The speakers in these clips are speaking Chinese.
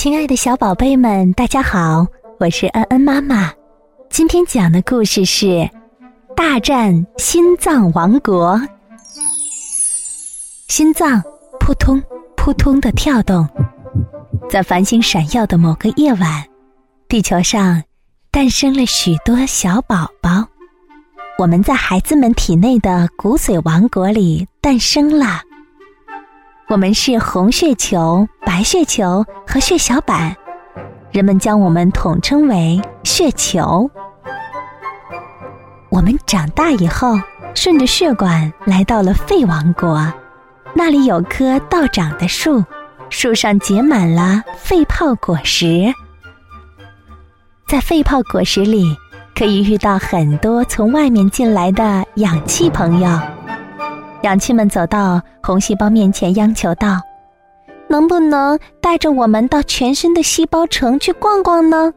亲爱的小宝贝们，大家好，我是恩恩妈妈。今天讲的故事是《大战心脏王国》。心脏扑通扑通的跳动，在繁星闪耀的某个夜晚，地球上诞生了许多小宝宝。我们在孩子们体内的骨髓王国里诞生了。我们是红血球、白血球和血小板，人们将我们统称为血球。我们长大以后，顺着血管来到了肺王国，那里有棵倒长的树，树上结满了肺泡果实。在肺泡果实里，可以遇到很多从外面进来的氧气朋友。氧气们走到红细胞面前，央求道：“能不能带着我们到全身的细胞城去逛逛呢？”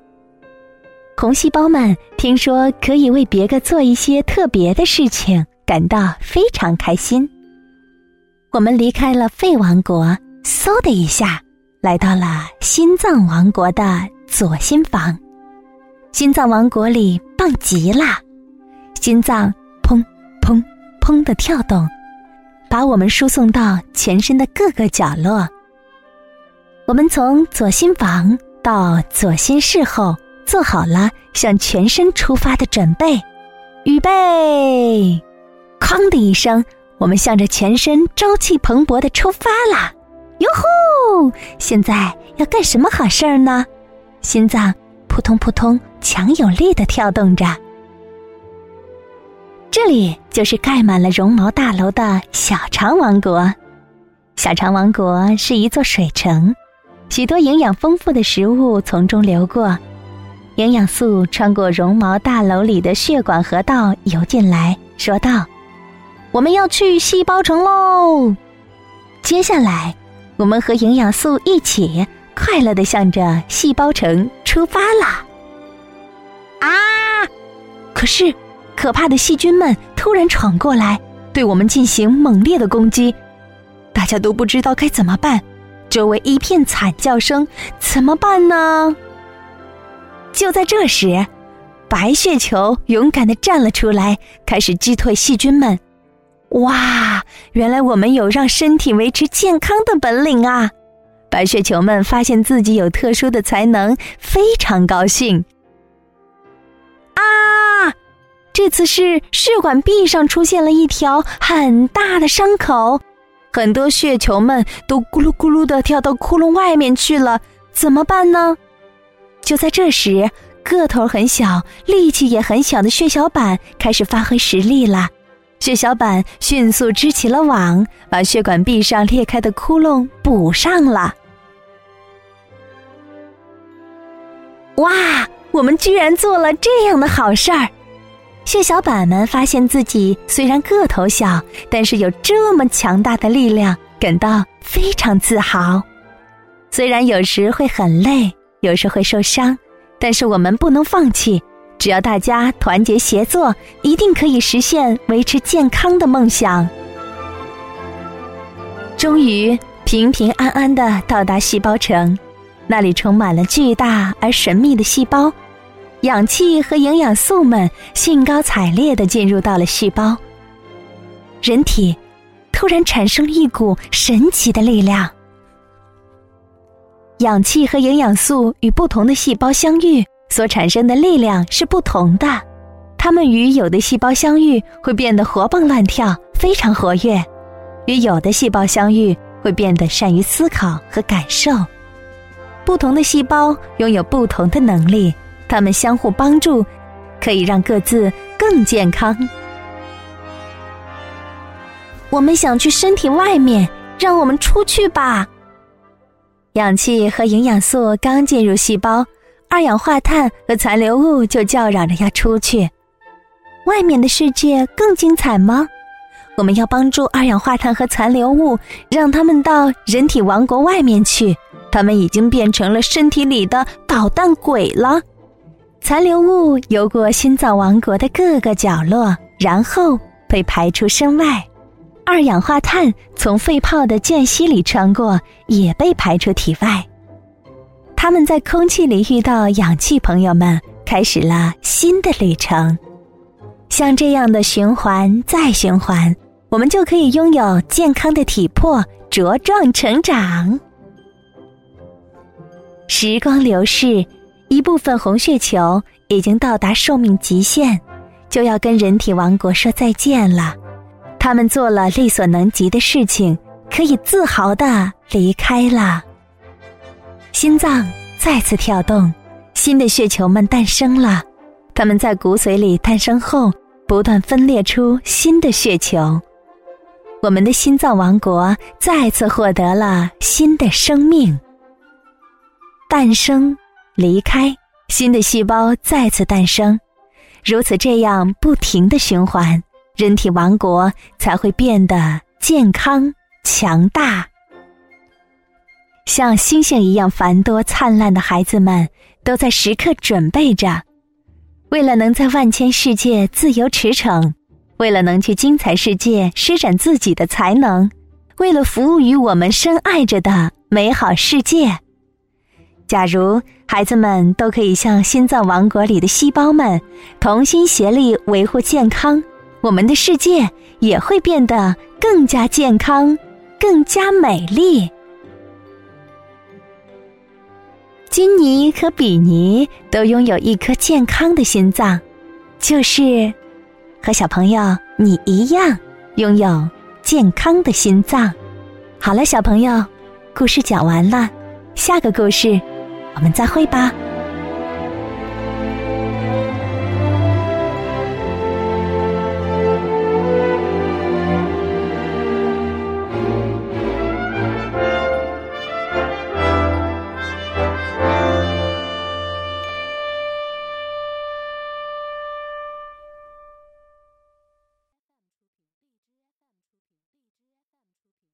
红细胞们听说可以为别个做一些特别的事情，感到非常开心。我们离开了肺王国，嗖的一下来到了心脏王国的左心房。心脏王国里棒极了，心脏砰砰砰的跳动。把我们输送到全身的各个角落。我们从左心房到左心室后，做好了向全身出发的准备。预备！哐的一声，我们向着全身朝气蓬勃的出发啦！哟吼！现在要干什么好事儿呢？心脏扑通扑通，强有力的跳动着。这里就是盖满了绒毛大楼的小肠王国。小肠王国是一座水城，许多营养丰富的食物从中流过，营养素穿过绒毛大楼里的血管河道游进来，说道：“我们要去细胞城喽！”接下来，我们和营养素一起快乐的向着细胞城出发啦！啊！可是。可怕的细菌们突然闯过来，对我们进行猛烈的攻击，大家都不知道该怎么办，周围一片惨叫声，怎么办呢？就在这时，白血球勇敢的站了出来，开始击退细菌们。哇，原来我们有让身体维持健康的本领啊！白血球们发现自己有特殊的才能，非常高兴。啊这次是血管壁上出现了一条很大的伤口，很多血球们都咕噜咕噜的跳到窟窿外面去了，怎么办呢？就在这时，个头很小、力气也很小的血小板开始发挥实力了。血小板迅速织起了网，把血管壁上裂开的窟窿补上了。哇，我们居然做了这样的好事儿！血小板们发现自己虽然个头小，但是有这么强大的力量，感到非常自豪。虽然有时会很累，有时会受伤，但是我们不能放弃。只要大家团结协作，一定可以实现维持健康的梦想。终于平平安安的到达细胞城，那里充满了巨大而神秘的细胞。氧气和营养素们兴高采烈的进入到了细胞。人体突然产生了一股神奇的力量。氧气和营养素与不同的细胞相遇所产生的力量是不同的，它们与有的细胞相遇会变得活蹦乱跳，非常活跃；与有的细胞相遇会变得善于思考和感受。不同的细胞拥有不同的能力。他们相互帮助，可以让各自更健康。我们想去身体外面，让我们出去吧。氧气和营养素刚进入细胞，二氧化碳和残留物就叫嚷着要出去。外面的世界更精彩吗？我们要帮助二氧化碳和残留物，让他们到人体王国外面去。他们已经变成了身体里的捣蛋鬼了。残留物游过心脏王国的各个角落，然后被排出身外。二氧化碳从肺泡的间隙里穿过，也被排出体外。他们在空气里遇到氧气，朋友们开始了新的旅程。像这样的循环再循环，我们就可以拥有健康的体魄，茁壮成长。时光流逝，一部分红血球已经到达寿命极限，就要跟人体王国说再见了。他们做了力所能及的事情，可以自豪的离开了。心脏再次跳动，新的血球们诞生了。他们在骨髓里诞生后，不断分裂出新的血球。我们的心脏王国再次获得了新的生命。诞生，离开，新的细胞再次诞生，如此这样不停的循环，人体王国才会变得健康强大。像星星一样繁多灿烂的孩子们，都在时刻准备着，为了能在万千世界自由驰骋，为了能去精彩世界施展自己的才能，为了服务于我们深爱着的美好世界。假如孩子们都可以像心脏王国里的细胞们同心协力维护健康，我们的世界也会变得更加健康、更加美丽。金尼和比尼都拥有一颗健康的心脏，就是和小朋友你一样拥有健康的心脏。好了，小朋友，故事讲完了，下个故事。我们再会吧。